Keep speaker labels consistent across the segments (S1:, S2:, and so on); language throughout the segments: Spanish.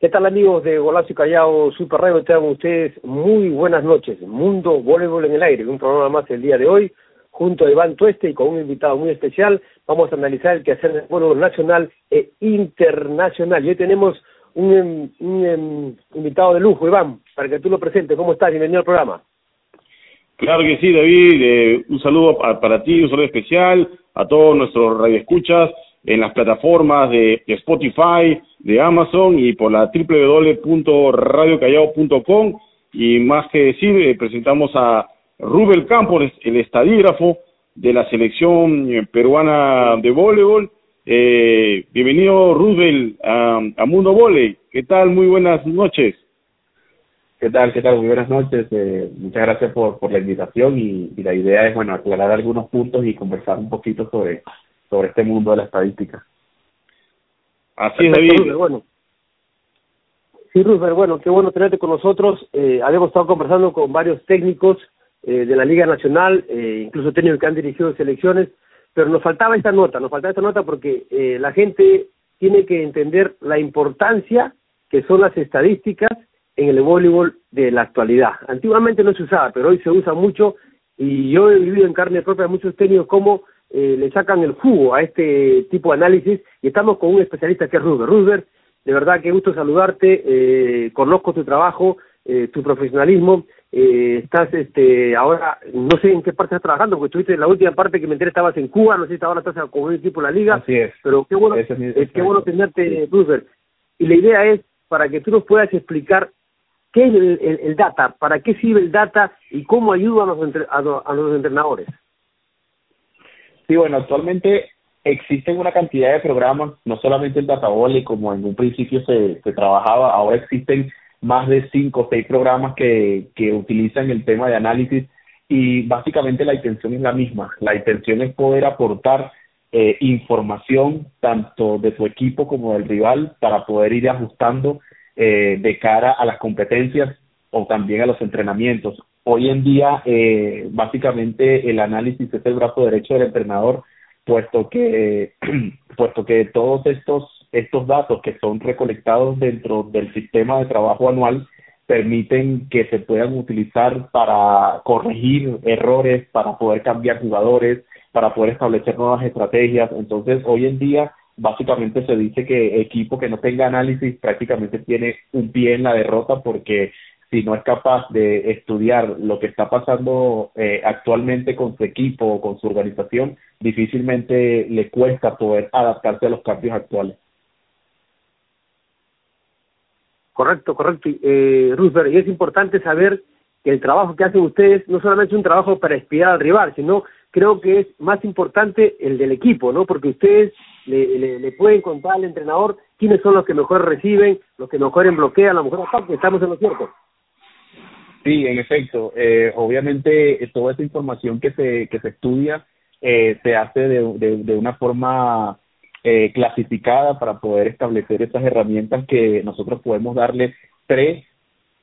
S1: ¿Qué tal amigos de Golazo y Callao Super Radio? Te ustedes muy buenas noches. Mundo Voleibol en el Aire, un programa más el día de hoy, junto a Iván Tueste y con un invitado muy especial. Vamos a analizar el quehacer del voleibol nacional e internacional. Y hoy tenemos un, em, un, em, invitado de lujo, Iván, para que tú lo presentes. ¿Cómo estás? Bienvenido al programa.
S2: Claro que sí, David. Eh, un saludo para ti, un saludo especial a todos nuestros radioescuchas en las plataformas de Spotify, de Amazon y por la www.radiocallao.com y más que decir, eh, presentamos a Rubel Campos, el estadígrafo de la selección eh, peruana de voleibol. Eh, bienvenido Rubel a, Mundo Voley. ¿Qué tal? Muy buenas noches.
S3: ¿Qué tal? ¿Qué tal? Muy buenas noches. Eh, muchas gracias por, por la invitación y, y la idea es, bueno, aclarar algunos puntos y conversar un poquito sobre sobre este mundo de la estadística.
S2: Así es, David.
S1: Bueno. Sí, Rupert, bueno, qué bueno tenerte con nosotros. Eh, habíamos estado conversando con varios técnicos eh, de la Liga Nacional, eh, incluso técnicos que han dirigido selecciones, pero nos faltaba esta nota, nos faltaba esta nota porque eh, la gente tiene que entender la importancia que son las estadísticas en el voleibol de la actualidad. Antiguamente no se usaba, pero hoy se usa mucho y yo he vivido en carne propia muchos técnicos como eh, le sacan el jugo a este tipo de análisis y estamos con un especialista que es Ruber. Ruber, de verdad que gusto saludarte, eh, conozco tu trabajo, eh, tu profesionalismo, eh, estás este ahora, no sé en qué parte estás trabajando, porque estuviste en la última parte que me enteré estabas en Cuba, no sé si ahora estás con un equipo de la liga,
S3: Así es.
S1: pero qué bueno, es, qué bueno tenerte, Ruber. Y la idea es para que tú nos puedas explicar qué es el, el, data, para qué sirve el data y cómo ayuda a los, a los entrenadores.
S3: Sí, bueno, actualmente existen una cantidad de programas, no solamente el Databole, como en un principio se, se trabajaba, ahora existen más de cinco o seis programas que, que utilizan el tema de análisis y básicamente la intención es la misma. La intención es poder aportar eh, información tanto de tu equipo como del rival para poder ir ajustando eh, de cara a las competencias o también a los entrenamientos. Hoy en día, eh, básicamente, el análisis es el brazo derecho del entrenador, puesto que, puesto que todos estos, estos datos que son recolectados dentro del sistema de trabajo anual permiten que se puedan utilizar para corregir errores, para poder cambiar jugadores, para poder establecer nuevas estrategias. Entonces, hoy en día, básicamente se dice que equipo que no tenga análisis prácticamente tiene un pie en la derrota porque si no es capaz de estudiar lo que está pasando eh, actualmente con su equipo o con su organización, difícilmente le cuesta poder adaptarse a los cambios actuales.
S1: Correcto, correcto. Eh, y es importante saber que el trabajo que hacen ustedes no solamente es un trabajo para espiar al rival, sino creo que es más importante el del equipo, ¿no? Porque ustedes le, le, pueden contar al entrenador quiénes son los que mejor reciben, los que mejor bloquean, a lo mejor estamos en lo cierto.
S3: Sí, en efecto. Eh, obviamente, eh, toda esa información que se, que se estudia eh, se hace de, de, una forma eh, clasificada para poder establecer esas herramientas que nosotros podemos darle pre,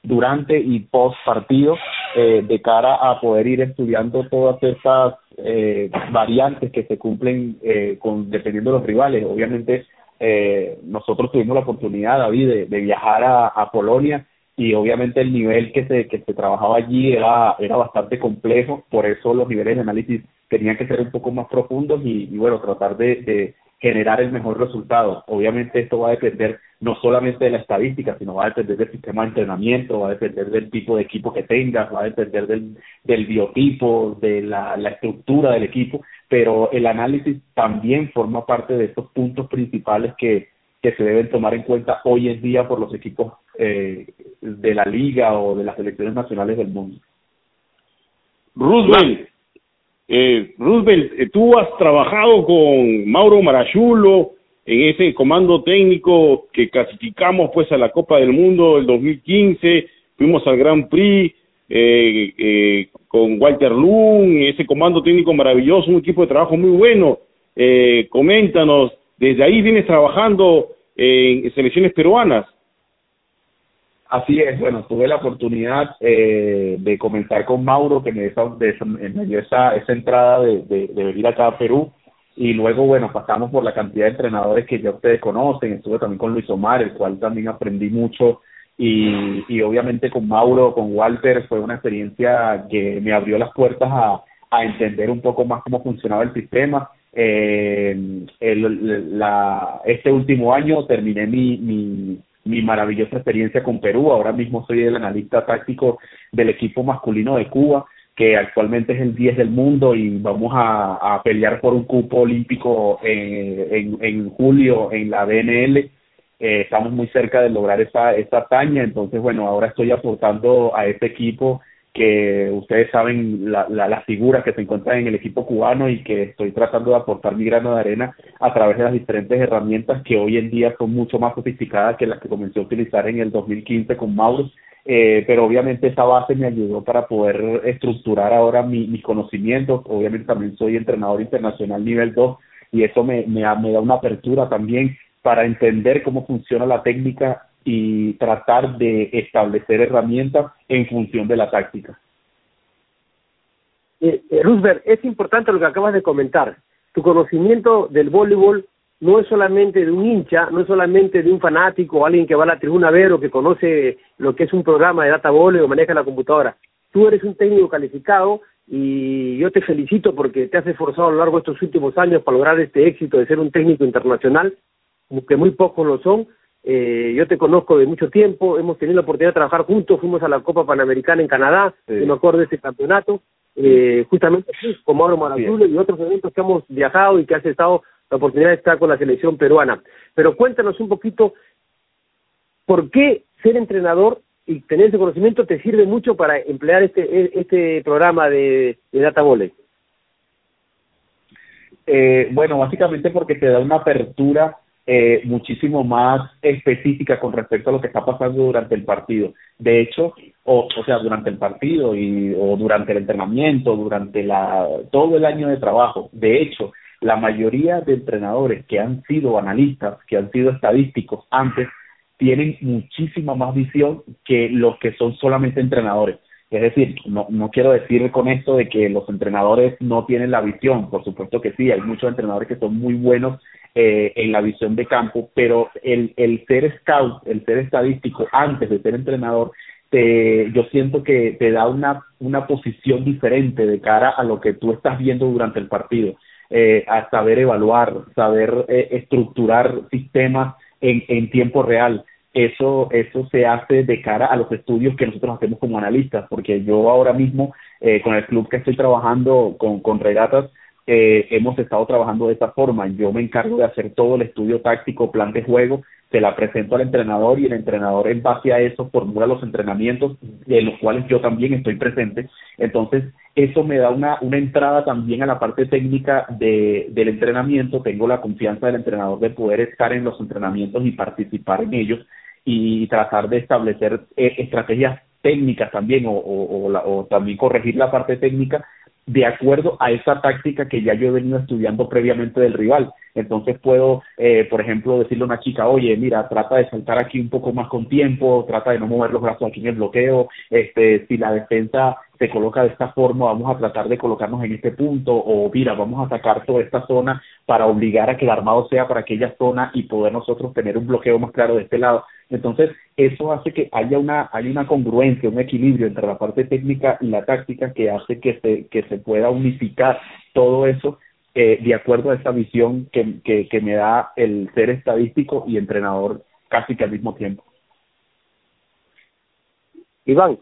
S3: durante y post partido eh, de cara a poder ir estudiando todas estas eh, variantes que se cumplen eh, con dependiendo de los rivales. Obviamente, eh, nosotros tuvimos la oportunidad, David, de, viajar a Polonia y obviamente el nivel que se, que se trabajaba allí era, era bastante complejo, por eso los niveles de análisis tenían que ser un poco más profundos y, bueno, tratar de, de generar el mejor resultado. Obviamente esto va a depender no solamente de la estadística, sino va a depender del sistema de entrenamiento, va a depender del tipo de equipo que tengas, va a depender del, del biotipo, de la, la estructura del equipo, pero el análisis también forma parte de estos puntos principales que, que se deben tomar en cuenta hoy en día por los equipos eh, de la liga o de las selecciones nacionales del mundo.
S2: Roosevelt, eh, Roosevelt, eh, tú has trabajado con Mauro Marayulo en ese comando técnico que clasificamos pues a la Copa del Mundo del 2015, fuimos al Grand Prix eh, eh, con Walter Lund, ese comando técnico maravilloso, un equipo de trabajo muy bueno. Eh, coméntanos, desde ahí vienes trabajando en selecciones peruanas.
S3: Así es, bueno, tuve la oportunidad eh, de comenzar con Mauro, que me, dio esa, esa, esa entrada de, de, venir acá a Perú. y luego, bueno, pasamos por la cantidad de entrenadores que ya ustedes conocen, estuve también con Luis Omar, el cual también aprendí mucho, y, y obviamente con Mauro, con Walter, fue una experiencia que me abrió las puertas a, a entender un poco más cómo funcionaba el sistema. Eh, el, la, este último año terminé mi, mi, mi maravillosa experiencia con Perú, ahora mismo soy el analista táctico del equipo masculino de Cuba que actualmente es el 10 del mundo y vamos a, pelear por un cupo olímpico en, en, en julio en la BNL. Eh, estamos muy cerca de lograr esa, esa hazaña, entonces bueno, ahora estoy aportando a este equipo que ustedes saben la, la, las figuras que se encuentran en el equipo cubano y que estoy tratando de aportar mi grano de arena a través de las diferentes herramientas que hoy en día son mucho más sofisticadas que las que comencé a utilizar en el 2015 con Mauro eh, pero obviamente esa base me ayudó para poder estructurar ahora mi, mis conocimientos. Obviamente también soy entrenador internacional nivel 2 y eso me, me, me da una apertura también para entender cómo funciona la técnica y tratar de establecer herramientas en función de la táctica.
S1: Eh, eh, es importante lo que acabas de comentar. Tu conocimiento del voleibol no es solamente de un hincha, no es solamente de un fanático o alguien que va a la tribuna a ver o que conoce lo que es un programa de data volley o maneja la computadora. Tú eres un técnico calificado y yo te felicito porque te has esforzado a lo largo de estos últimos años para lograr este éxito de ser un técnico internacional, que muy pocos lo son. Eh, yo te conozco de mucho tiempo, hemos tenido la oportunidad de trabajar juntos, fuimos a la Copa Panamericana en Canadá, sí. me acuerdo de ese campeonato, eh, justamente con Mauro Marazulo y otros eventos que hemos viajado y que has estado la oportunidad de estar con la selección peruana. Pero cuéntanos un poquito por qué ser entrenador y tener ese conocimiento te sirve mucho para emplear este este programa de, de Data Volley.
S3: Eh, bueno, básicamente porque te da una apertura eh, muchísimo más específica con respecto a lo que está pasando durante el partido. De hecho, o, o sea, durante el partido y, o durante el entrenamiento, durante la, todo el año de trabajo. De hecho, la mayoría de entrenadores que han sido analistas, que han sido estadísticos antes, tienen muchísima más visión que los que son solamente entrenadores. Es decir, no, no quiero decir con esto de que los entrenadores no tienen la visión, por supuesto que sí, hay muchos entrenadores que son muy buenos eh, en la visión de campo, pero el, el ser scout, el ser estadístico antes de ser entrenador, te, yo siento que te da una, una posición diferente de cara a lo que tú estás viendo durante el partido eh, a saber evaluar, saber eh, estructurar sistemas en, en tiempo real. Eso, eso se hace de cara a los estudios que nosotros hacemos como analistas, porque yo ahora mismo eh, con el club que estoy trabajando con, con regatas, eh, hemos estado trabajando de esta forma. Yo me encargo de hacer todo el estudio táctico, plan de juego, se la presento al entrenador y el entrenador en base a eso formula los entrenamientos en los cuales yo también estoy presente. Entonces, eso me da una, una entrada también a la parte técnica de, del entrenamiento. Tengo la confianza del entrenador de poder estar en los entrenamientos y participar en ellos y tratar de establecer eh, estrategias técnicas también o, la, o también corregir la parte técnica de acuerdo a esa táctica que ya yo he venido estudiando previamente del rival. Entonces puedo, eh, por ejemplo, decirle a una chica, oye, mira, trata de saltar aquí un poco más con tiempo, trata de no mover los brazos aquí en el bloqueo, este, si la defensa se coloca de esta forma, vamos a tratar de colocarnos en este punto, o mira, vamos a atacar toda esta zona para obligar a que el armado sea para aquella zona y poder nosotros tener un bloqueo más claro de este lado. Entonces, eso hace que haya una, hay una congruencia, un equilibrio entre la parte técnica y la táctica que hace que se, que se pueda unificar todo eso eh, de acuerdo a esa visión que, que, que me da el ser estadístico y entrenador casi que al mismo tiempo.
S1: Iván.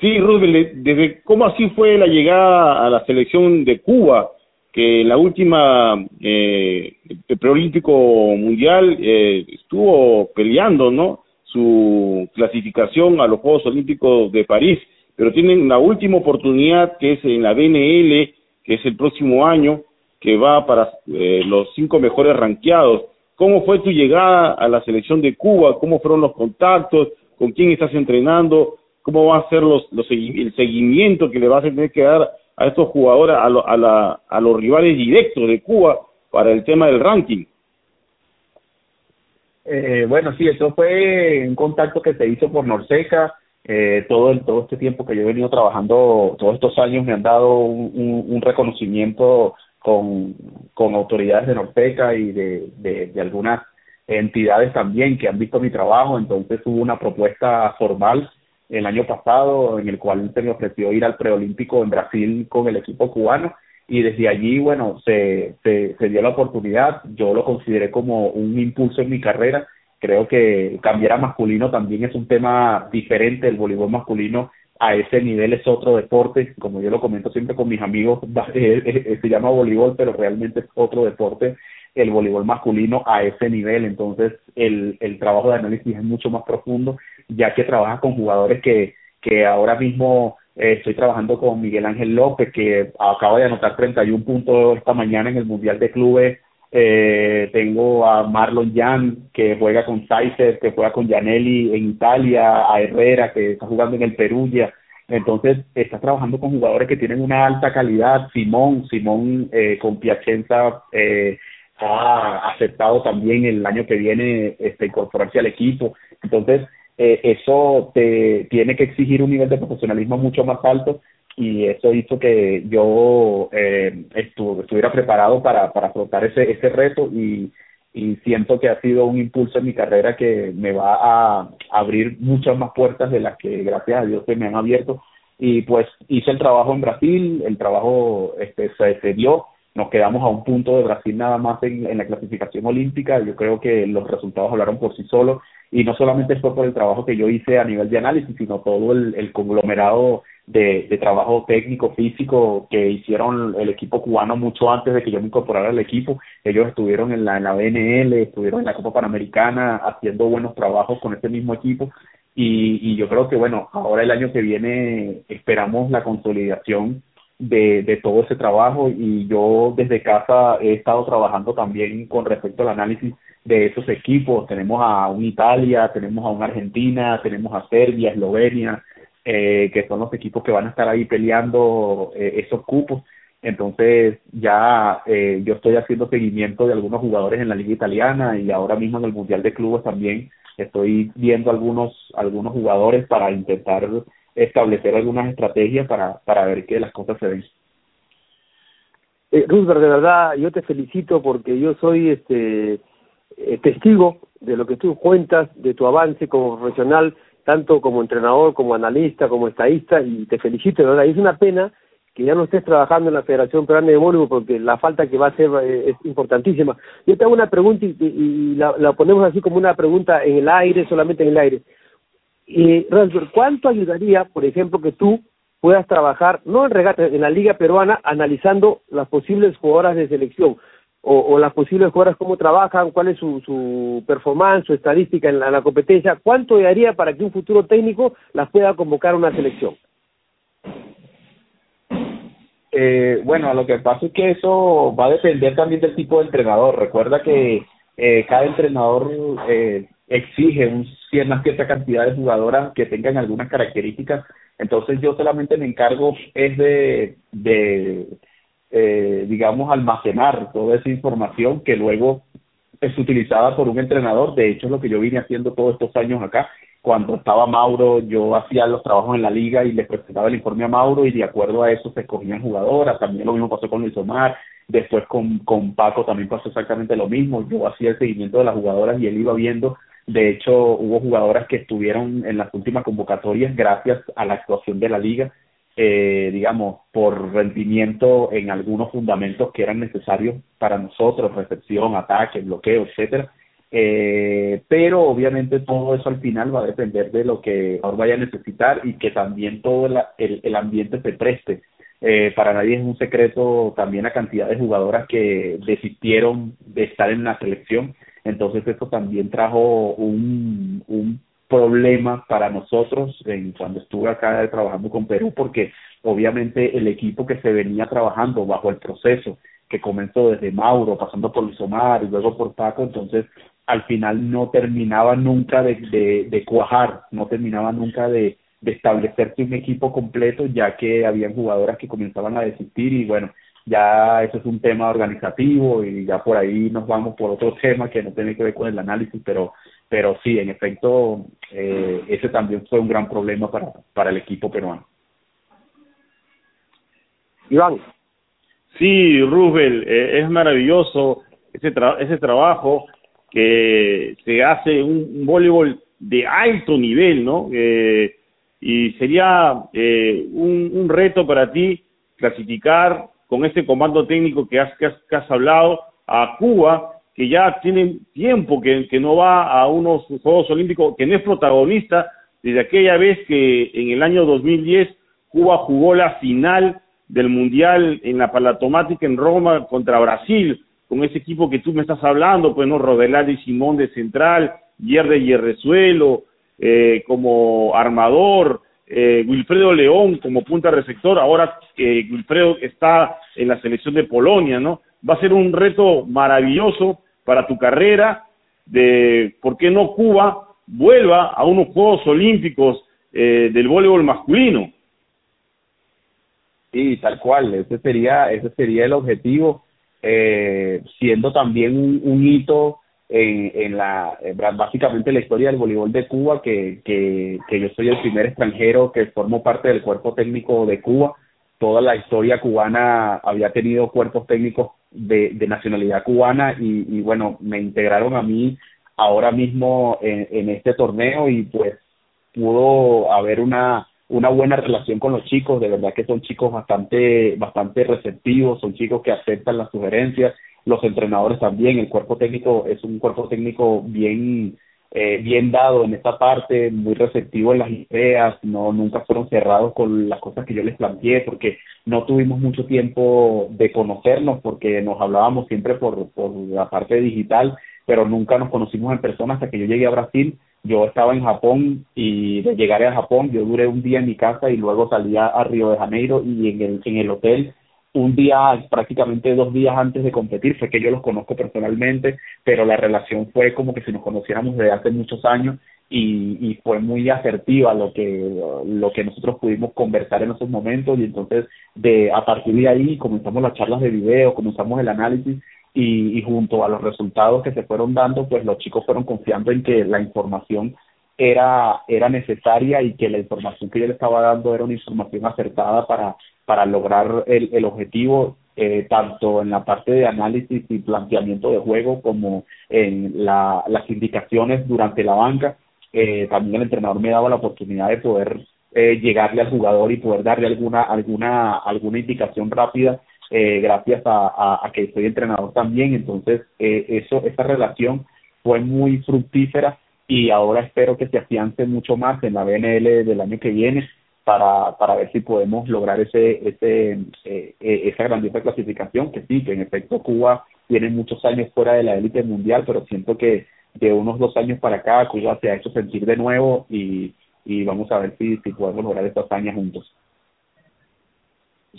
S2: Sí, Rubén, desde cómo así fue la llegada a la selección de Cuba, que en la última eh, preolímpico mundial eh, estuvo peleando, ¿no? Su clasificación a los Juegos Olímpicos de París, pero tienen la última oportunidad que es en la BNL, que es el próximo año, que va para eh, los cinco mejores ranqueados. ¿Cómo fue tu llegada a la selección de Cuba? ¿Cómo fueron los contactos? ¿Con quién estás entrenando? ¿Cómo va a ser el seguimiento que le vas a tener que dar a estos jugadores, a, lo, a, la, a los rivales directos de Cuba para el tema del ranking?
S3: Eh, bueno, sí, eso fue un contacto que se hizo por Norseca. Eh, todo el, todo este tiempo que yo he venido trabajando, todos estos años me han dado un, reconocimiento con, autoridades de Norteca y de algunas entidades también que han visto mi trabajo, entonces hubo una propuesta formal el año pasado en el cual se me ofreció ir al preolímpico en Brasil con el equipo cubano y desde allí, bueno, se, se, se dio la oportunidad, yo lo consideré como un impulso en mi carrera, creo que cambiar a masculino también es un tema diferente, el voleibol masculino a ese nivel es otro deporte, como yo lo comento siempre con mis amigos, se llama voleibol, pero realmente es otro deporte el voleibol masculino a ese nivel, entonces el, el trabajo de análisis es mucho más profundo, ya que trabaja con jugadores que, que ahora mismo eh, estoy trabajando con Miguel Ángel López, que acaba de anotar 31 puntos esta mañana en el Mundial de Clubes, eh, tengo a Marlon Jan, que juega con Saizer, que juega con Gianelli en Italia, a Herrera, que está jugando en el Perugia, entonces, está trabajando con jugadores que tienen una alta calidad. Simón, Simón eh, con Piacenza eh, ha aceptado también el año que viene este, incorporarse al equipo. Entonces, eh, eso te tiene que exigir un nivel de profesionalismo mucho más alto y eso hizo que yo eh, estuviera preparado para, para afrontar ese, ese reto y, siento que ha sido un impulso en mi carrera que me va a abrir muchas más puertas de las que gracias a Dios se me han abierto. Y pues hice el trabajo en Brasil, el trabajo este, se dio nos quedamos a un punto de Brasil nada más en, en, la clasificación olímpica. Yo creo que los resultados hablaron por sí solos y no solamente fue por el trabajo que yo hice a nivel de análisis, sino todo el, el conglomerado de, de, trabajo técnico, físico que hicieron el equipo cubano mucho antes de que yo me incorporara al equipo. Ellos estuvieron en la, en la BNL, estuvieron en la Copa Panamericana haciendo buenos trabajos con este mismo equipo y, y yo creo que bueno, ahora el año que viene esperamos la consolidación de, de todo ese trabajo y yo desde casa he estado trabajando también con respecto al análisis de esos equipos. Tenemos a un Italia, tenemos a un Argentina, tenemos a Serbia, Eslovenia, eh, que son los equipos que van a estar ahí peleando eh, esos cupos. Entonces ya eh, yo estoy haciendo seguimiento de algunos jugadores en la liga italiana y ahora mismo en el Mundial de Clubes también estoy viendo algunos algunos jugadores para intentar establecer algunas estrategias para, para ver que las cosas se ven.
S1: Eh, de verdad, yo te felicito porque yo soy este eh, testigo de lo que tú cuentas, de tu avance como profesional, tanto como entrenador, como analista, como estadista, y te felicito, de verdad. Y es una pena que ya no estés trabajando en la Federación Peruana de Voleibol porque la falta que va a hacer eh, es importantísima. Yo te hago una pregunta y, y la, la ponemos así como una pregunta en el aire, solamente en el aire. Y, ¿cuánto ayudaría, por ejemplo, que tú puedas trabajar, no en regata, en la Liga Peruana, analizando las posibles jugadoras de selección o, las posibles jugadoras, cómo trabajan, cuál es su, su performance, su estadística en la, en la competencia? ¿Cuánto ayudaría para que un futuro técnico las pueda convocar a una selección?
S3: Eh, bueno, lo que pasa es que eso va a depender también del tipo de entrenador. Recuerda que eh, cada entrenador eh, exige un, una cierta cantidad de jugadoras que tengan algunas características. Entonces yo solamente me encargo es de, de eh, digamos, almacenar toda esa información que luego es utilizada por un entrenador. De hecho, es lo que yo vine haciendo todos estos años acá. Cuando estaba Mauro, yo hacía los trabajos en la liga y le presentaba el informe a Mauro y de acuerdo a eso se escogían jugadoras. También lo mismo pasó con Luis Omar. Después con, con Paco también pasó exactamente lo mismo. Yo hacía el seguimiento de las jugadoras y él iba viendo de hecho, hubo jugadoras que estuvieron en las últimas convocatorias gracias a la actuación de la liga, eh, digamos, por rendimiento en algunos fundamentos que eran necesarios para nosotros, recepción, ataque, bloqueo, etcétera. Eh, pero obviamente todo eso al final va a depender de lo que ahora vaya a necesitar y que también todo el, el, ambiente se preste. Eh, para nadie es un secreto también la cantidad de jugadoras que desistieron de estar en la selección entonces eso también trajo un, un problema para nosotros en, cuando estuve acá trabajando con Perú, porque obviamente el equipo que se venía trabajando bajo el proceso, que comenzó desde Mauro, pasando por Luis Omar y luego por Paco, entonces al final no terminaba nunca de, cuajar, no terminaba nunca de, de establecerse un equipo completo, ya que habían jugadoras que comenzaban a desistir y bueno, ya eso es un tema organizativo y ya por ahí nos vamos por otro tema que no tiene que ver con el análisis, pero pero sí, en efecto, eh, ese también fue un gran problema para, para el equipo peruano.
S1: Iván.
S2: Sí, Rubel, eh, es maravilloso ese, ese trabajo que se hace un, voleibol de alto nivel, ¿no? Eh, y sería eh, un, un, reto para ti clasificar con ese comando técnico que has, que has, hablado a Cuba, que ya tiene tiempo que, no va a unos Juegos Olímpicos, que no es protagonista desde aquella vez que en el año 2010 Cuba jugó la final del Mundial en la Palatomática en Roma contra Brasil, con ese equipo que tú me estás hablando, pues no, Rodelari y Simón de central, Yerde Yerrezuelo eh, como armador, eh, Wilfredo León como punta receptor, ahora eh, Wilfredo está en la selección de Polonia, ¿no? Va a ser un reto maravilloso para tu carrera de por qué no Cuba vuelva a unos Juegos Olímpicos eh, del voleibol masculino.
S3: Sí, tal cual, ese sería, ese sería el objetivo, eh, siendo también un, un hito en, la básicamente la historia del voleibol de Cuba que, que, yo soy el primer extranjero que formo parte del cuerpo técnico de Cuba. Toda la historia cubana había tenido cuerpos técnicos de, de nacionalidad cubana y, y bueno me integraron a mí ahora mismo en, en este torneo y pues pudo haber una una buena relación con los chicos, de verdad que son chicos bastante bastante receptivos, son chicos que aceptan las sugerencias los entrenadores también, el cuerpo técnico es un cuerpo técnico bien eh, bien dado en esta parte, muy receptivo en las ideas, no nunca fueron cerrados con las cosas que yo les planteé, porque no tuvimos mucho tiempo de conocernos, porque nos hablábamos siempre por, por la parte digital, pero nunca nos conocimos en persona hasta que yo llegué a Brasil. Yo estaba en Japón y de llegar a Japón yo duré un día en mi casa y luego salía a Río de Janeiro y en el, en el hotel un día, prácticamente dos días antes de competir, fue que yo los conozco personalmente, pero la relación fue como que si nos conociéramos desde hace muchos años y, y fue muy asertiva lo que, lo que nosotros pudimos conversar en esos momentos. Y entonces de a partir de ahí comenzamos las charlas de video, comenzamos el análisis y, y junto a los resultados que se fueron dando, pues los chicos fueron confiando en que la información era, era necesaria y que la información que yo le estaba dando era una información acertada para para lograr el, el objetivo eh, tanto en la parte de análisis y planteamiento de juego como en la, las indicaciones durante la banca. Eh, también el entrenador me daba la oportunidad de poder eh, llegarle al jugador y poder darle alguna alguna alguna indicación rápida eh, gracias a, a, a, que soy entrenador también. Entonces, eh, eso esa relación fue muy fructífera y ahora espero que se afiance mucho más en la BNL del año que viene para, para ver si podemos lograr ese, ese, eh, eh, esa grandiosa clasificación, que sí, que en efecto Cuba tiene muchos años fuera de la élite mundial, pero siento que de unos dos años para acá Cuba se ha hecho sentir de nuevo y, y vamos a ver si, si podemos lograr esta hazaña juntos.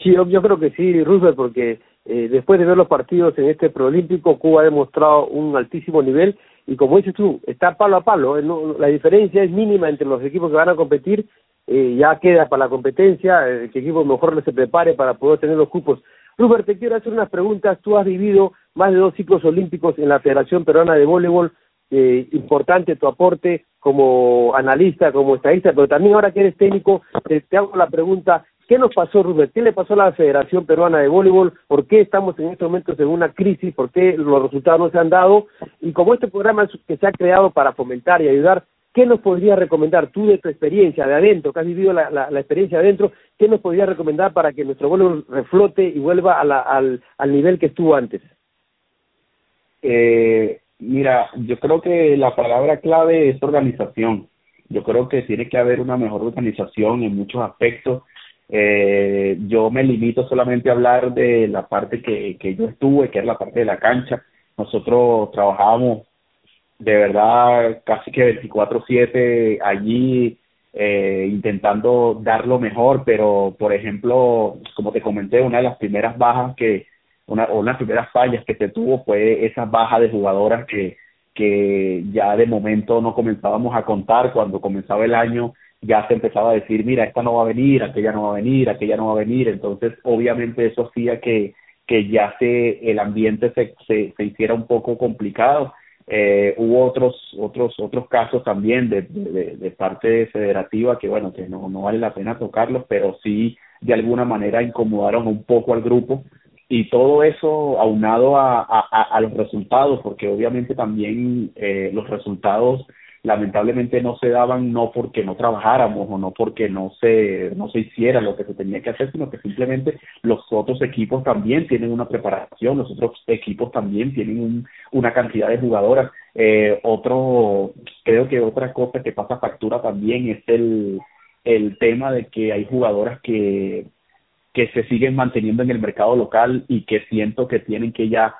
S1: Sí, yo, yo creo que sí, Roosevelt, porque eh, después de ver los partidos en este preolímpico, Cuba ha demostrado un altísimo nivel y como dices tú, está palo a palo, no, la diferencia es mínima entre los equipos que van a competir eh, ya queda para la competencia, eh, que el equipo mejor se prepare para poder tener los cupos. Rupert, te quiero hacer unas preguntas. Tú has vivido más de dos ciclos olímpicos en la Federación Peruana de Voleibol. Eh, importante tu aporte como analista, como estadista, pero también ahora que eres técnico, te, hago la pregunta, ¿qué nos pasó, Rupert? ¿Qué le pasó a la Federación Peruana de Voleibol? ¿Por qué estamos en estos momentos en una crisis? ¿Por qué los resultados no se han dado? Y como este programa que se ha creado para fomentar y ayudar, ¿Qué nos podrías recomendar tú de tu experiencia de adentro, que has vivido la, experiencia de adentro, qué nos podrías recomendar para que nuestro vuelo reflote y vuelva a la, al, al nivel que estuvo antes?
S3: Eh, mira, yo creo que la palabra clave es organización. Yo creo que tiene que haber una mejor organización en muchos aspectos. Eh, yo me limito solamente a hablar de la parte que, que yo estuve, que es la parte de la cancha. Nosotros trabajábamos de verdad casi que 24/7 allí eh, intentando dar lo mejor, pero por ejemplo, como te comenté, una de las primeras bajas que, una, o las primeras fallas que se tuvo fue esa baja de jugadoras que, que ya de momento no comenzábamos a contar, cuando comenzaba el año ya se empezaba a decir, mira, esta no va a venir, aquella no va a venir, aquella no va a venir, entonces obviamente eso hacía que, que ya se, el ambiente se, se, se hiciera un poco complicado eh, hubo otros otros otros casos también de, parte federativa que bueno que no, no vale la pena tocarlos pero sí de alguna manera incomodaron un poco al grupo. Y todo eso aunado a, a, a los resultados, porque obviamente también eh, los resultados lamentablemente no se daban no porque no trabajáramos o no porque no se no se hiciera lo que se tenía que hacer sino que simplemente los otros equipos también tienen una preparación los otros equipos también tienen un, una cantidad de jugadoras. Eh, otro creo que otra cosa que pasa factura también es el el tema de que hay jugadoras que que se siguen manteniendo en el mercado local y que siento que tienen que ya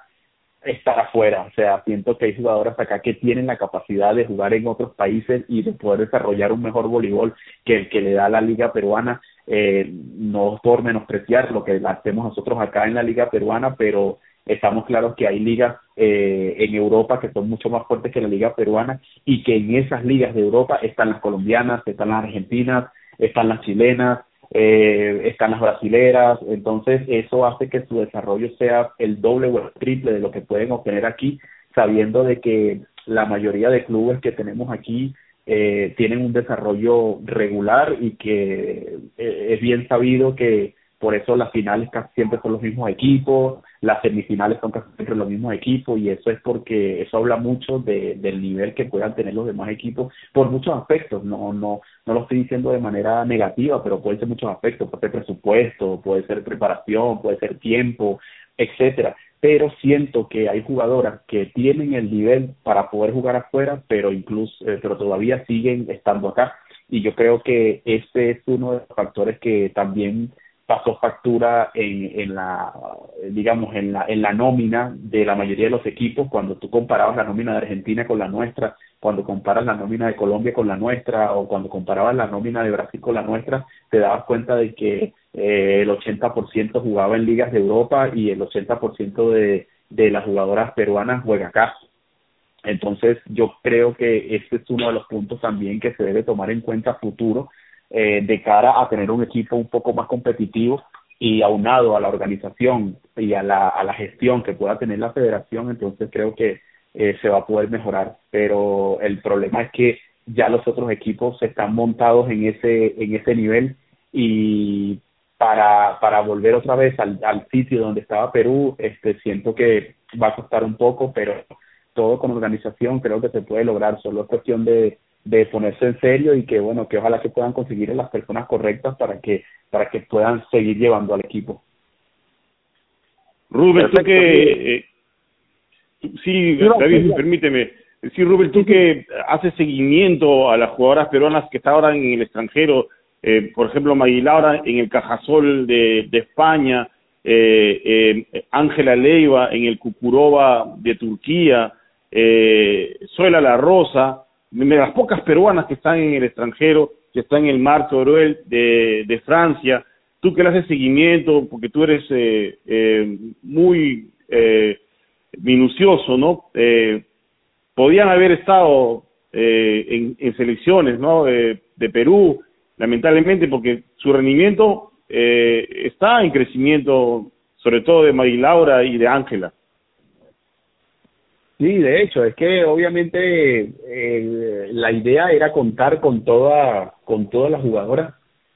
S3: estar afuera. O sea, siento que hay jugadoras acá que tienen la capacidad de jugar en otros países y de poder desarrollar un mejor voleibol que el que le da la liga peruana. Eh, no por menospreciar lo que hacemos nosotros acá en la liga peruana, pero estamos claros que hay ligas eh, en Europa que son mucho más fuertes que la liga peruana y que en esas ligas de Europa están las colombianas, están las argentinas, están las chilenas, eh, están las brasileras, entonces eso hace que su desarrollo sea el doble o el triple de lo que pueden obtener aquí, sabiendo de que la mayoría de clubes que tenemos aquí eh, tienen un desarrollo regular y que eh, es bien sabido que por eso las finales casi siempre son los mismos equipos, las semifinales son casi siempre los mismos equipos y eso es porque eso habla mucho de, del nivel que puedan tener los demás equipos por muchos aspectos, no no no lo estoy diciendo de manera negativa, pero puede ser muchos aspectos, puede ser presupuesto, puede ser preparación, puede ser tiempo, etcétera, pero siento que hay jugadoras que tienen el nivel para poder jugar afuera, pero incluso eh, pero todavía siguen estando acá. Y yo creo que este es uno de los factores que también pasó factura en, en la, digamos, en la, en la nómina de la mayoría de los equipos, cuando tú comparabas la nómina de Argentina con la nuestra, cuando comparas la nómina de Colombia con la nuestra, o cuando comparabas la nómina de Brasil con la nuestra, te dabas cuenta de que eh, el 80% jugaba en ligas de Europa y el 80% de, de las jugadoras peruanas juega acá. Entonces, yo creo que este es uno de los puntos también que se debe tomar en cuenta futuro eh, de cara a tener un equipo un poco más competitivo y aunado a la organización y a la, a la gestión que pueda tener la federación, entonces creo que eh, se va a poder mejorar. Pero el problema es que ya los otros equipos están montados en ese, en ese nivel y para, para volver otra vez al, al sitio donde estaba Perú, este siento que va a costar un poco, pero todo con organización creo que se puede lograr, solo es cuestión de, de ponerse en serio y que bueno que ojalá que puedan conseguir las personas correctas para que para que puedan seguir llevando al equipo.
S2: Rubén tú que eh, sí David permíteme. Sí Rubén tú que haces seguimiento a las jugadoras peruanas que están ahora en el extranjero eh, por ejemplo Maguilaura en el Cajasol de, de España eh, eh, Ángela Leiva en el Cucuroba de Turquía eh, Suela La Rosa de las pocas peruanas que están en el extranjero, que están en el Mar Toruel de, Francia, tú que le haces seguimiento, porque tú eres eh, eh, muy eh, minucioso, ¿no? Eh, podían haber estado eh, en, selecciones, ¿no? de Perú, lamentablemente, porque su rendimiento eh, está en crecimiento, sobre todo de Marilaura y de Ángela.
S3: Sí, de hecho, es que obviamente eh, la idea era contar con toda con todas las jugadoras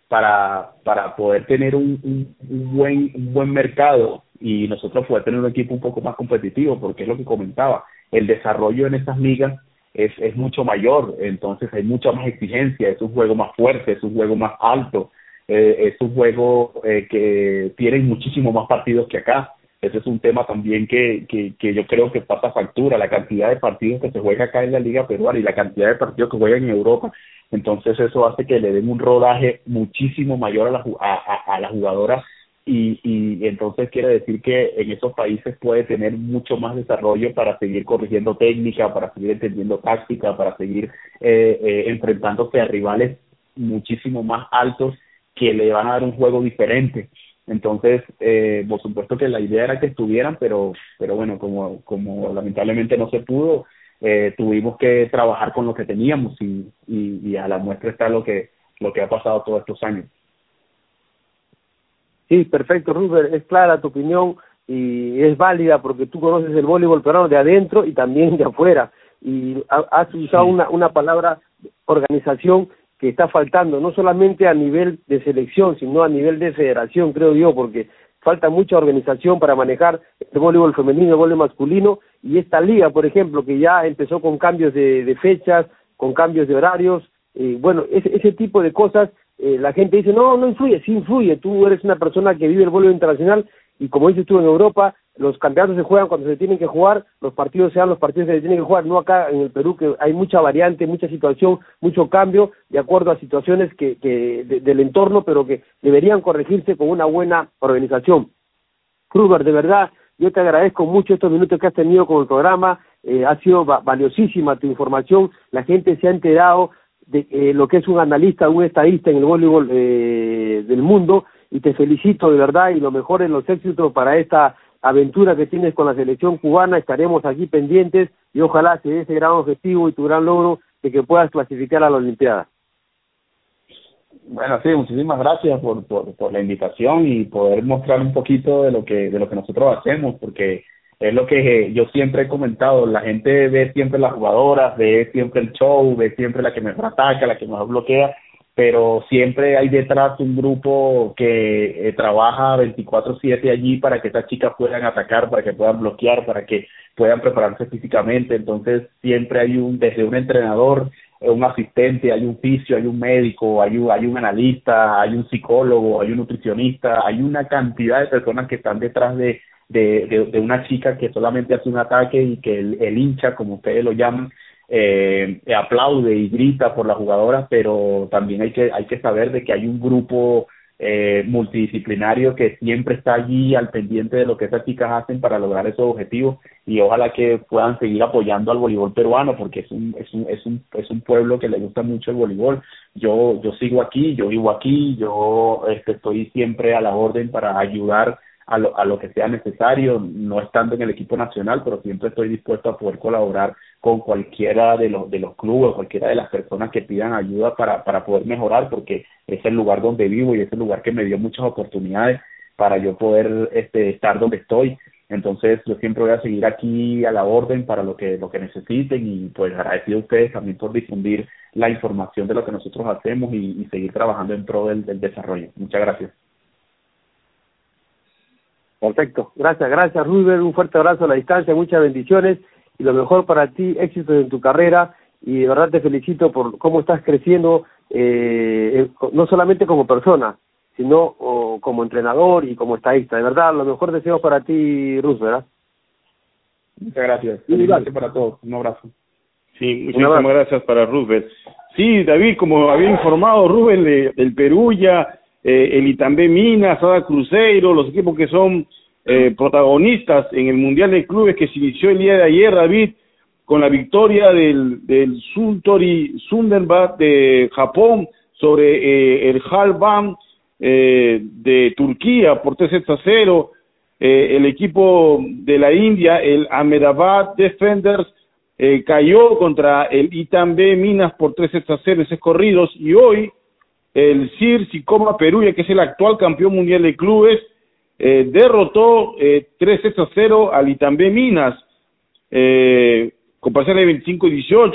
S3: para para poder tener un, un, buen un buen mercado y nosotros poder tener un equipo un poco más competitivo, porque es lo que comentaba, el desarrollo en estas ligas es, es mucho mayor, entonces hay mucha más exigencia, es un juego más fuerte, es un juego más alto, eh, es un juego eh, que tiene muchísimo más partidos que acá, ese es un tema también que, que, que yo creo que pasa factura, la cantidad de partidos que se juega acá en la Liga Peruana y la cantidad de partidos que juegan en Europa. Entonces eso hace que le den un rodaje muchísimo mayor a la, a, a, la jugadora y, y entonces quiere decir que en esos países puede tener mucho más desarrollo para seguir corrigiendo técnica, para seguir entendiendo táctica, para seguir eh, eh, enfrentándose a rivales muchísimo más altos que le van a dar un juego diferente. Entonces, eh, por supuesto que la idea era que estuvieran, pero, pero bueno, como, como lamentablemente no se pudo, eh, tuvimos que trabajar con lo que teníamos y, y, y a la muestra está lo que, lo que ha pasado todos estos años.
S1: Sí, perfecto, Rubén, es clara tu opinión y es válida porque tú conoces el voleibol peruano de adentro y también de afuera. Y has usado una, una palabra organización que está faltando, no solamente a nivel de selección, sino a nivel de federación, creo yo, porque falta mucha organización para manejar el voleibol femenino, el voleibol masculino, y esta liga, por ejemplo, que ya empezó con cambios de, de fechas, con cambios de horarios, eh, bueno, ese, ese tipo de cosas, eh, la gente dice, no, no influye, sí influye, tú eres una persona que vive el voleibol internacional y como dices tú en Europa, los campeonatos se juegan cuando se tienen que jugar, los partidos sean los partidos que se tienen que jugar, no acá en el Perú que hay mucha variante, mucha situación, mucho cambio de acuerdo a situaciones que, que del entorno, pero que deberían corregirse con una buena organización. Kruger, de verdad, yo te agradezco mucho estos minutos que has tenido con el programa, eh, ha sido valiosísima tu información, la gente se ha enterado de eh, lo que es un analista, un estadista en el voleibol eh, del mundo, y te felicito de verdad y lo mejor en los éxitos para esta aventura que tienes con la selección cubana, estaremos aquí pendientes y ojalá se dé ese gran objetivo y tu gran logro de que puedas clasificar a la Olimpiada.
S3: Bueno, sí, muchísimas gracias por, por, por la invitación y poder mostrar un poquito de lo que de lo que nosotros hacemos, porque es lo que yo siempre he comentado, la gente ve siempre las jugadoras, ve siempre el show, ve siempre la que mejor ataca, la que mejor bloquea, pero siempre hay detrás un grupo que eh, trabaja 24/7 allí para que estas chicas puedan atacar, para que puedan bloquear, para que puedan prepararse físicamente. Entonces siempre hay un, desde un entrenador, eh, un asistente, hay un fisio, hay un médico, hay un, hay un analista, hay un psicólogo, hay un nutricionista, hay una cantidad de personas que están detrás de, de, de, una chica que solamente hace un ataque y que el hincha, como ustedes lo llaman, eh, aplaude y grita por la jugadora, pero también hay que, hay que saber de que hay un grupo eh, multidisciplinario que siempre está allí al pendiente de lo que esas chicas hacen para lograr esos objetivos y ojalá que puedan seguir apoyando al voleibol peruano porque es un, es un, es un, es un pueblo que le gusta mucho el voleibol. Yo, yo sigo aquí, yo vivo aquí, yo este, estoy siempre a la orden para ayudar a lo, a lo que sea necesario, no estando en el equipo nacional, pero siempre estoy dispuesto a poder colaborar con cualquiera de los, de los clubes, cualquiera de las personas que pidan ayuda para, para poder mejorar, porque es el lugar donde vivo y es el lugar que me dio muchas oportunidades para yo poder este, estar donde estoy. Entonces yo siempre voy a seguir aquí a la orden para lo que, lo que necesiten y pues agradecido a ustedes también por difundir la información de lo que nosotros hacemos y, seguir trabajando en pro del, del desarrollo. Muchas gracias.
S1: Perfecto, gracias, gracias Rubén, un fuerte abrazo a la distancia, muchas bendiciones y lo mejor para ti, éxito en tu carrera y de verdad te felicito por cómo estás creciendo, eh, no solamente como persona, sino como entrenador y como estadista. De verdad, lo mejor deseo para ti, Rus, ¿verdad?
S3: Muchas gracias. Gracias para todos. Un abrazo.
S2: Sí, muchísimas gracias para Rubén. Sí, David, como había informado Rubén de, del Perú ya eh, el Itambé Minas, Sada Cruzeiro, los equipos que son eh, protagonistas en el Mundial de Clubes que se inició el día de ayer, David, con la victoria del, del Suntory Sunderbat de Japón sobre eh, el Halban eh, de Turquía por 3 sets a 0. Eh, el equipo de la India, el Ahmedabad Defenders, eh, cayó contra el Itambé Minas por 3 sets a 0 en corridos y hoy el CIR Sicoma Peruya, que es el actual campeón mundial de clubes, eh, derrotó eh, 3 a 0 al Itambé Minas, eh, con parciales de 25-18,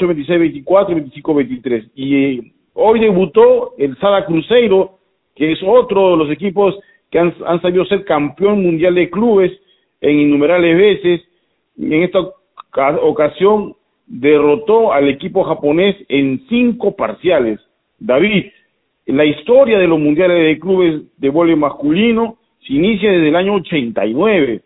S2: 26-24 25-23. Y eh, hoy debutó el Sada Cruzeiro, que es otro de los equipos que han, sabido ser campeón mundial de clubes en innumerables veces. En esta ocasión derrotó al equipo japonés en cinco parciales. David, la historia de los mundiales de clubes de voleibol masculino se inicia desde el año 89.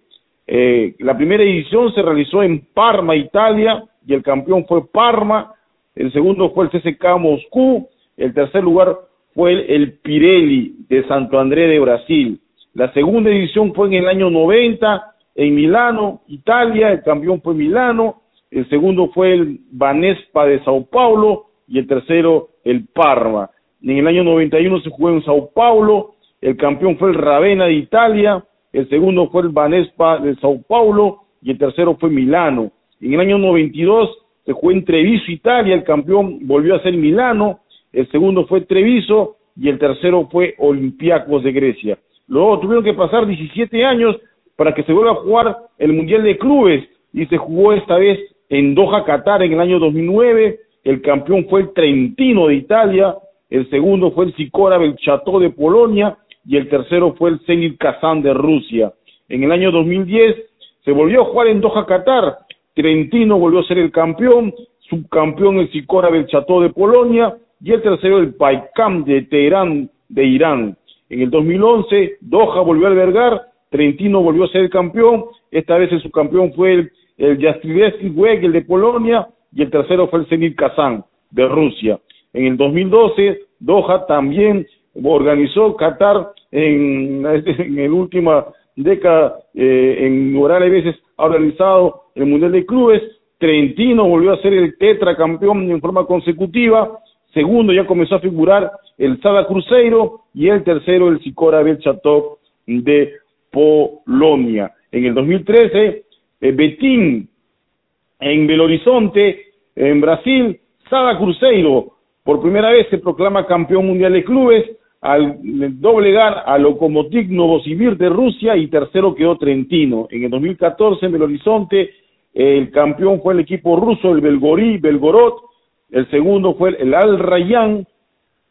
S2: Eh, la primera edición se realizó en Parma, Italia, y el campeón fue Parma. El segundo fue el CSK Moscú. El tercer lugar fue el, el Pirelli de Santo André de Brasil. La segunda edición fue en el año 90 en Milano, Italia. El campeón fue Milano. El segundo fue el Banespa de Sao Paulo y el tercero el Parma. En el año 91 se jugó en Sao Paulo, el campeón fue el Ravenna de Italia, el segundo fue el Banespa de Sao Paulo y el tercero fue Milano. En el año 92 se jugó en Treviso, Italia, el campeón volvió a ser Milano, el segundo fue Treviso y el tercero fue Olympiacos de Grecia. Luego tuvieron que pasar 17 años para que se vuelva a jugar el Mundial de Clubes y se jugó esta vez en Doha, Qatar en el año 2009. El campeón fue el Trentino de Italia, el segundo fue el Sicora Chateau de Polonia y el tercero fue el Zenit Kazán de Rusia. En el año 2010 se volvió a jugar en Doha, Qatar. Trentino volvió a ser el campeón, subcampeón el Sikora Belcható de Polonia y el tercero el Paikam de Teherán de Irán. En el 2011 Doha volvió a albergar, Trentino volvió a ser el campeón, esta vez el subcampeón fue el, el Wegel de Polonia y el tercero fue el Zenit Kazán de Rusia. En el 2012 Doha también organizó Qatar en, en la última década, eh, en orales veces ha organizado el Mundial de Clubes, Trentino volvió a ser el tetracampeón en forma consecutiva, segundo ya comenzó a figurar el Sada Cruzeiro. Y el tercero el Sicora Belchatov de Polonia. En el 2013, eh, Betín en Belo Horizonte, en Brasil, Sada Cruzeiro por primera vez se proclama campeón mundial de clubes al doblegar a Lokomotiv Novosibir de Rusia y tercero quedó Trentino. En el 2014 en Belo Horizonte el campeón fue el equipo ruso, el Belgorí, Belgorod, el segundo fue el Al Rayyan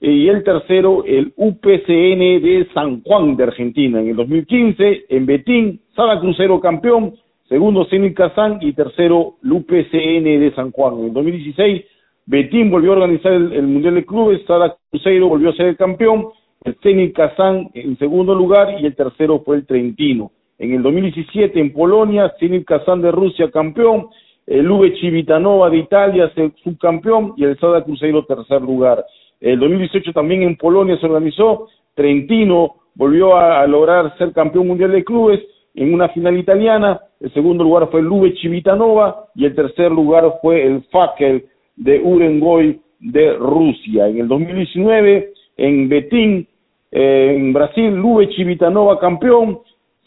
S2: y el tercero el UPCN de San Juan de Argentina. En el 2015 en Betín, Sada Crucero campeón, segundo Zenit Kazán y tercero el UPCN de San Juan. En el 2016 Betín volvió a organizar el, Mundial de Clubes, Sada Cruzeiro volvió a ser el campeón, el Zenit Kazán en segundo lugar y el tercero fue el Trentino. En el 2017 en Polonia, Zenit Kazán de Rusia campeón, el Uve Civitanova de Italia subcampeón y el Sada Cruzeiro tercer lugar. El 2018 también en Polonia se organizó, Trentino volvió a, lograr ser campeón mundial de clubes en una final italiana, el segundo lugar fue el Uve Civitanova y el tercer lugar fue el Fakel de Urengoy de Rusia. En el 2019, en Betín, eh, en Brasil, Lube Chivitanova campeón,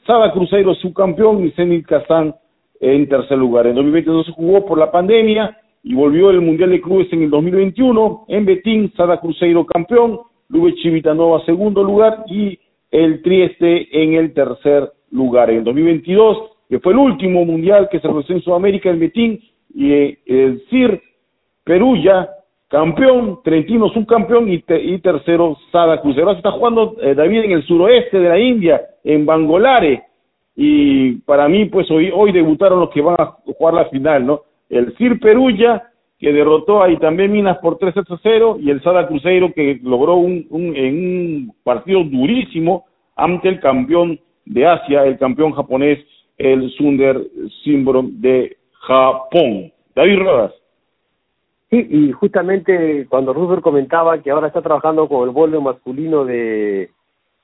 S2: Sada Cruzeiro subcampeón y Zenit Kazán en tercer lugar. En 2020 no se jugó por la pandemia y volvió el Mundial de Clubes en el 2021. En Betín, Sada Cruzeiro campeón, Lube Chivitanova segundo lugar y el Trieste en el tercer lugar. En el 2022, que fue el último mundial que se realizó en Sudamérica, en Betín, y eh, el CIR Perulla, campeón, Trentino subcampeón y, y tercero Sada Cruz. Ahora se está jugando eh, David en el suroeste de la India, en Bangolare, y para mí pues hoy, hoy debutaron los que van a jugar la final, ¿no? El Sir Perulla, que derrotó ahí también Minas por 3 a 0, y el Sada Cruzeiro que logró un, un, en un partido durísimo ante el campeón de Asia, el campeón japonés, el Sunder Syndrome de Japón. David Rodas.
S1: Sí, y justamente cuando Ruther comentaba que ahora está trabajando con el voleibol masculino de,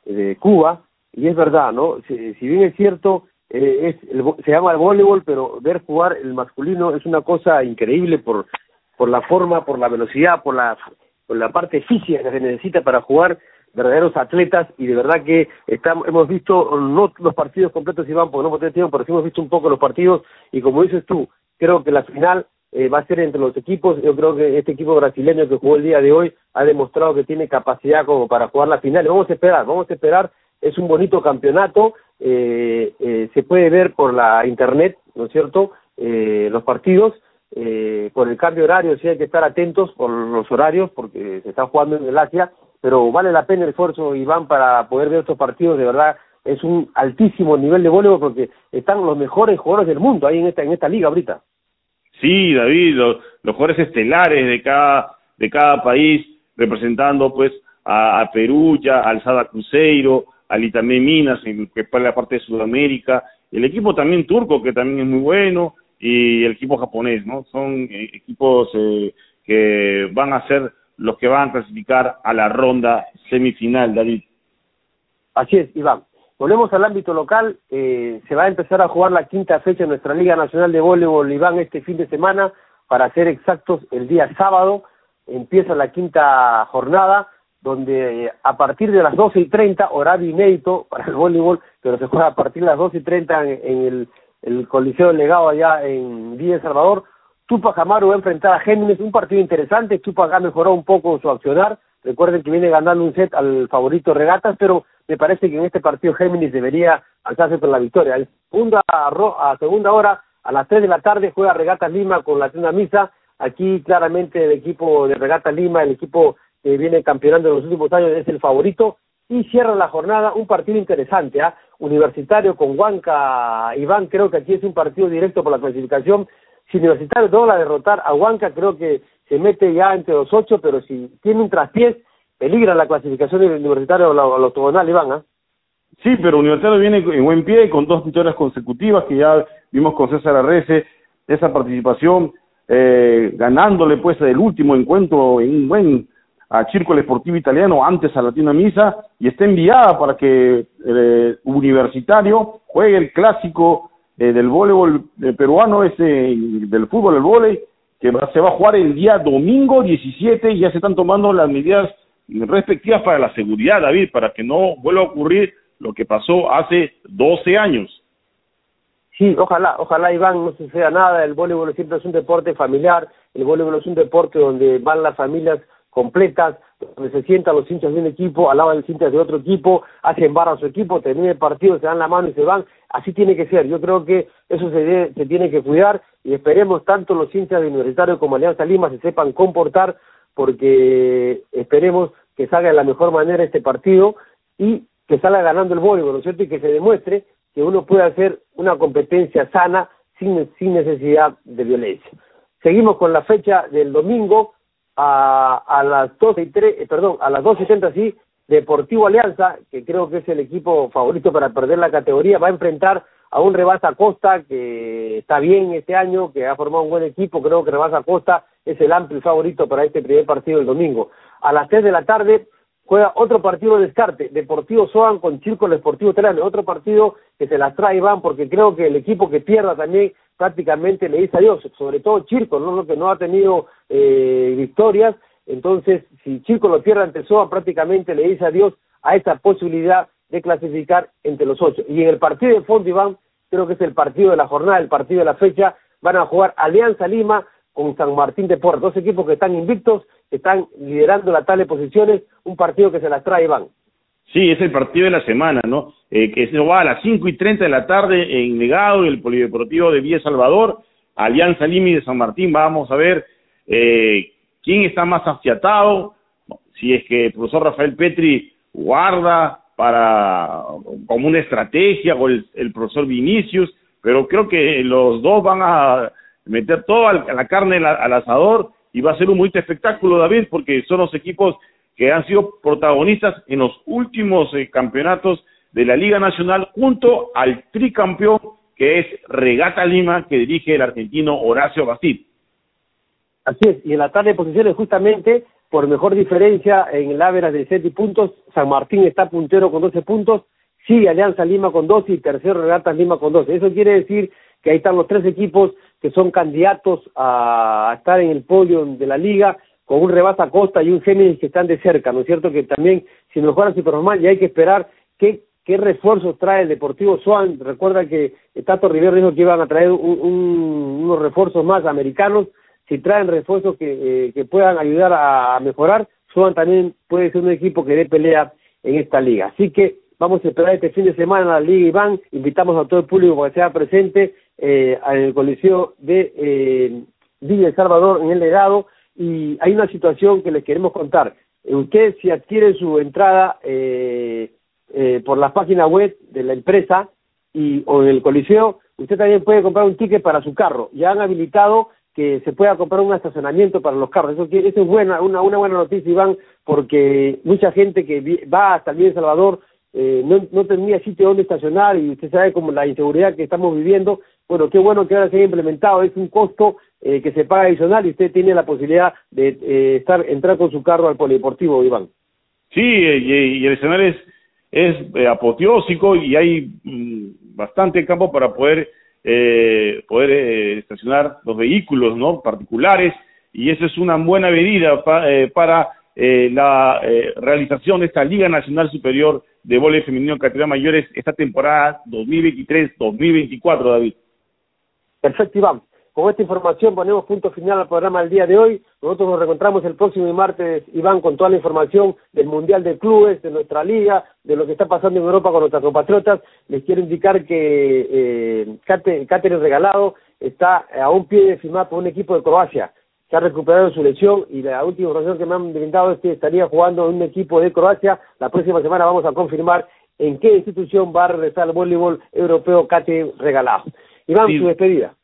S1: de Cuba, y es verdad, ¿no? Si, si bien es cierto, eh, es se llama el voleibol, pero ver jugar el masculino es una cosa increíble por, por la forma, por la velocidad, por la, por la parte física que se necesita para jugar verdaderos atletas y de verdad que estamos, hemos visto no los partidos completos Iván porque no hemos tenido tiempo pero sí hemos visto un poco los partidos y como dices tú creo que la final eh, va a ser entre los equipos. Yo creo que este equipo brasileño que jugó el día de hoy ha demostrado que tiene capacidad como para jugar la final. Vamos a esperar, vamos a esperar. Es un bonito campeonato. Eh, eh, se puede ver por la internet, ¿no es cierto? Eh, los partidos. Eh, por el cambio de horario, sí hay que estar atentos por los horarios porque se está jugando en el Asia, pero vale la pena el esfuerzo, Iván, para poder ver estos partidos. De verdad, es un altísimo nivel de voleibol porque están los mejores jugadores del mundo ahí en esta, en esta liga ahorita.
S2: Sí, David, los, los jugadores estelares de cada, de cada país, representando pues a, a Perú, ya al Sada Cruzeiro, al Itamé Minas, en, que es la parte de Sudamérica, el equipo también turco, que también es muy bueno, y el equipo japonés, ¿no? Son eh, equipos eh, que van a ser los que van a clasificar a la ronda semifinal, David.
S1: Así es, Iván. Volvemos al ámbito local, eh, se va a empezar a jugar la quinta fecha en nuestra Liga Nacional de Voleibol Iván este fin de semana, para ser exactos, el día sábado empieza la quinta jornada, donde eh, a partir de las doce y treinta, horario inédito para el voleibol, pero se juega a partir de las doce y treinta en, el, el Coliseo Legado allá en Villa Salvador, Tupac Amaru va a enfrentar a Géminis, un partido interesante, Tupac ha mejorado un poco su accionar, recuerden que viene ganando un set al favorito Regatas, pero me parece que en este partido Géminis debería alzarse por la victoria. Segunda, a segunda hora, a las 3 de la tarde, juega Regata Lima con la tienda Misa. Aquí claramente el equipo de Regata Lima, el equipo que viene campeonando en los últimos años, es el favorito. y cierra la jornada un partido interesante, ¿ah? Universitario con Huanca, Iván, creo que aquí es un partido directo por la clasificación, si Universitario logra derrotar a Huanca, creo que se mete ya entre los ocho, pero si tiene un traspiés, peligra la clasificación del Universitario a la, octogonal, Iván, ¿ah?
S2: Sí, pero Universitario viene en buen pie, con dos victorias consecutivas, que ya vimos con César Arrece, esa participación, eh, ganándole pues el último encuentro en un buen a Círculo Esportivo Italiano, antes a Latina Misa, y está enviada para que eh, Universitario juegue el clásico eh, del voleibol eh, peruano, ese del fútbol, el voleibol, que se va a jugar el día domingo 17 y ya se están tomando las medidas respectivas para la seguridad, David, para que no vuelva a ocurrir lo que pasó hace 12 años.
S1: Sí, ojalá, ojalá Iván no suceda nada, el voleibol siempre es un deporte familiar, el voleibol es un deporte donde van las familias completas, donde se sientan los hinchas de un equipo, al lado de los hinchas de otro equipo, hacen barra a su equipo, termina el partido, se dan la mano y se van, así tiene que ser, yo creo que eso se, tiene que cuidar y esperemos tanto los hinchas de Universitario como Alianza Lima se sepan comportar porque esperemos que salga de la mejor manera este partido y que salga ganando el voleibol, ¿no es cierto? Y que se demuestre que uno puede hacer una competencia sana sin, sin necesidad de violencia. Seguimos con la fecha del domingo a, a las 12 y 3, eh, perdón, a las 12 y 30 sí, Deportivo Alianza, que creo que es el equipo favorito para perder la categoría, va a enfrentar a un Rebasa Costa que está bien este año, que ha formado un buen equipo, creo que Rebasa Costa es el amplio favorito para este primer partido del domingo. A las 3 de la tarde juega otro partido de descarte, Deportivo Soan con Círculo Deportivo Terán, otro partido que se las trae Iván, porque creo que el equipo que pierda también prácticamente le dice adiós, sobre todo Chirco, ¿no? que no ha tenido eh, victorias, entonces si Chirco lo pierde ante Soan prácticamente le dice adiós a esa posibilidad de clasificar entre los ocho. Y en el partido de fondo, Iván, creo que es el partido de la jornada, el partido de la fecha, van a jugar Alianza Lima con San Martín de Porto, dos equipos que están invictos, que están liderando la tabla de posiciones, un partido que se las trae, Iván.
S2: Sí, es el partido de la semana, ¿no? Eh, que se va a las cinco y treinta de la tarde en Negado, en el Polideportivo de Villa Salvador, Alianza Lima de San Martín. Vamos a ver eh, quién está más afiatado, si es que el profesor Rafael Petri guarda para como una estrategia o el, profesor Vinicius, pero creo que los dos van a meter toda la carne al asador y va a ser un muy espectáculo, David, porque son los equipos que han sido protagonistas en los últimos eh, campeonatos de la Liga Nacional junto al tricampeón que es Regata Lima, que dirige el argentino Horacio Bastit.
S1: Así es, y en la tarde de posiciones justamente, por mejor diferencia en el Áveras de 7 puntos, San Martín está puntero con 12 puntos, sigue Alianza Lima con 12 y tercero Regata Lima con 12. Eso quiere decir que ahí están los tres equipos que son candidatos a, estar en el podio de la liga, con un Rebasa Costa y un Géminis que están de cerca, ¿no es cierto? Que también, si mejoran su performance, ya hay que esperar qué, qué refuerzos trae el Deportivo Swan. Recuerda que Tato Rivero dijo que iban a traer unos refuerzos más americanos. Si traen refuerzos que, eh, que puedan ayudar a, mejorar, Swan también puede ser un equipo que dé pelea en esta liga. Así que vamos a esperar este fin de semana en la Liga Iván. Invitamos a todo el público para que sea presente eh, en el Coliseo de eh, Villa El Salvador en el legado y hay una situación que les queremos contar. Usted si adquiere su entrada eh, eh, por la página web de la empresa y o en el Coliseo, usted también puede comprar un ticket para su carro. Ya han habilitado que se pueda comprar un estacionamiento para los carros. Eso, eso es buena, una, una buena noticia, Iván, porque mucha gente que va hasta el El Salvador eh, no, no tenía sitio donde estacionar y usted sabe como la inseguridad que estamos viviendo, bueno, qué bueno que ahora se haya implementado, es un costo eh, que se paga adicional y usted tiene la posibilidad de eh, estar entrar con su carro al polideportivo, Iván.
S2: Sí, y, el escenario es, es apoteósico y hay mm, bastante campo para poder poder estacionar los vehículos no particulares y eso es una buena medida para la realización de esta Liga Nacional Superior de voleibol femenino en categoría mayores esta temporada 2023-2024, David.
S1: Perfecto, Iván. Con esta información ponemos punto final al programa del día de hoy. Nosotros nos reencontramos el próximo martes, Iván, con toda la información del Mundial de Clubes, de nuestra liga, de lo que está pasando en Europa con nuestras compatriotas. Les quiero indicar que eh, Regalado está a un pie de firmar por un equipo de Croacia se ha recuperado su lesión y la última información que me han brindado es que estaría jugando en un equipo de Croacia. La próxima semana vamos a confirmar en qué institución va a regresar el voleibol europeo Cate regalado. Iván, su despedida.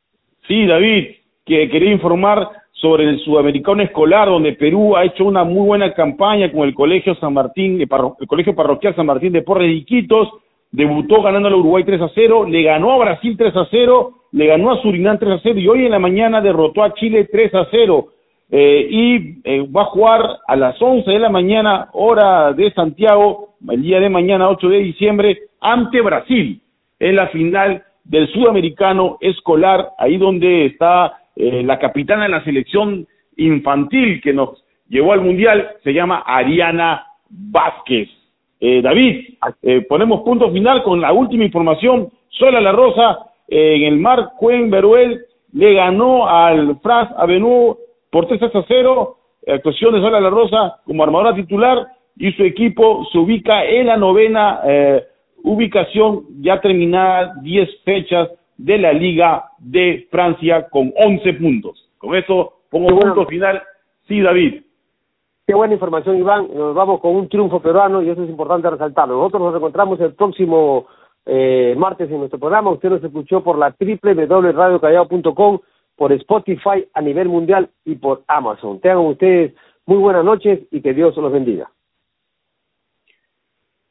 S2: Sí, David, que quería informar sobre el sudamericano escolar, donde Perú ha hecho una muy buena campaña con el Colegio San Martín, el, Colegio Parroquial San Martín de Porres y Iquitos, debutó ganando al Uruguay 3 a 0, le ganó a Brasil 3 a 0, le ganó a Surinam 3 a 0 y hoy en la mañana derrotó a Chile 3 a 0. Eh, y eh, va a jugar a las 11 de la mañana, hora de Santiago, el día de mañana, 8 de diciembre, ante Brasil, en la final del sudamericano escolar, ahí donde está eh, la capitana de la selección infantil que nos llevó al mundial, se llama Ariana Vázquez. Eh, David, eh, ponemos punto final con la última información. Sola La Rosa en el Mar Cuen Beruel le ganó al Fras Avenue por 3 a 0. Actuación de Sola La Rosa como armadora titular y su equipo se ubica en la novena ubicación ya terminada 10 fechas de la Liga de Francia con 11 puntos. Con eso pongo punto final. Sí, David.
S1: Qué buena información, Iván. Nos vamos con un triunfo peruano y eso es importante resaltarlo. Nosotros nos encontramos el próximo eh, martes en nuestro programa. Usted nos escuchó por la www.radiocallao.com, por Spotify a nivel mundial y por Amazon. Tengan ustedes muy buenas noches y que Dios los bendiga.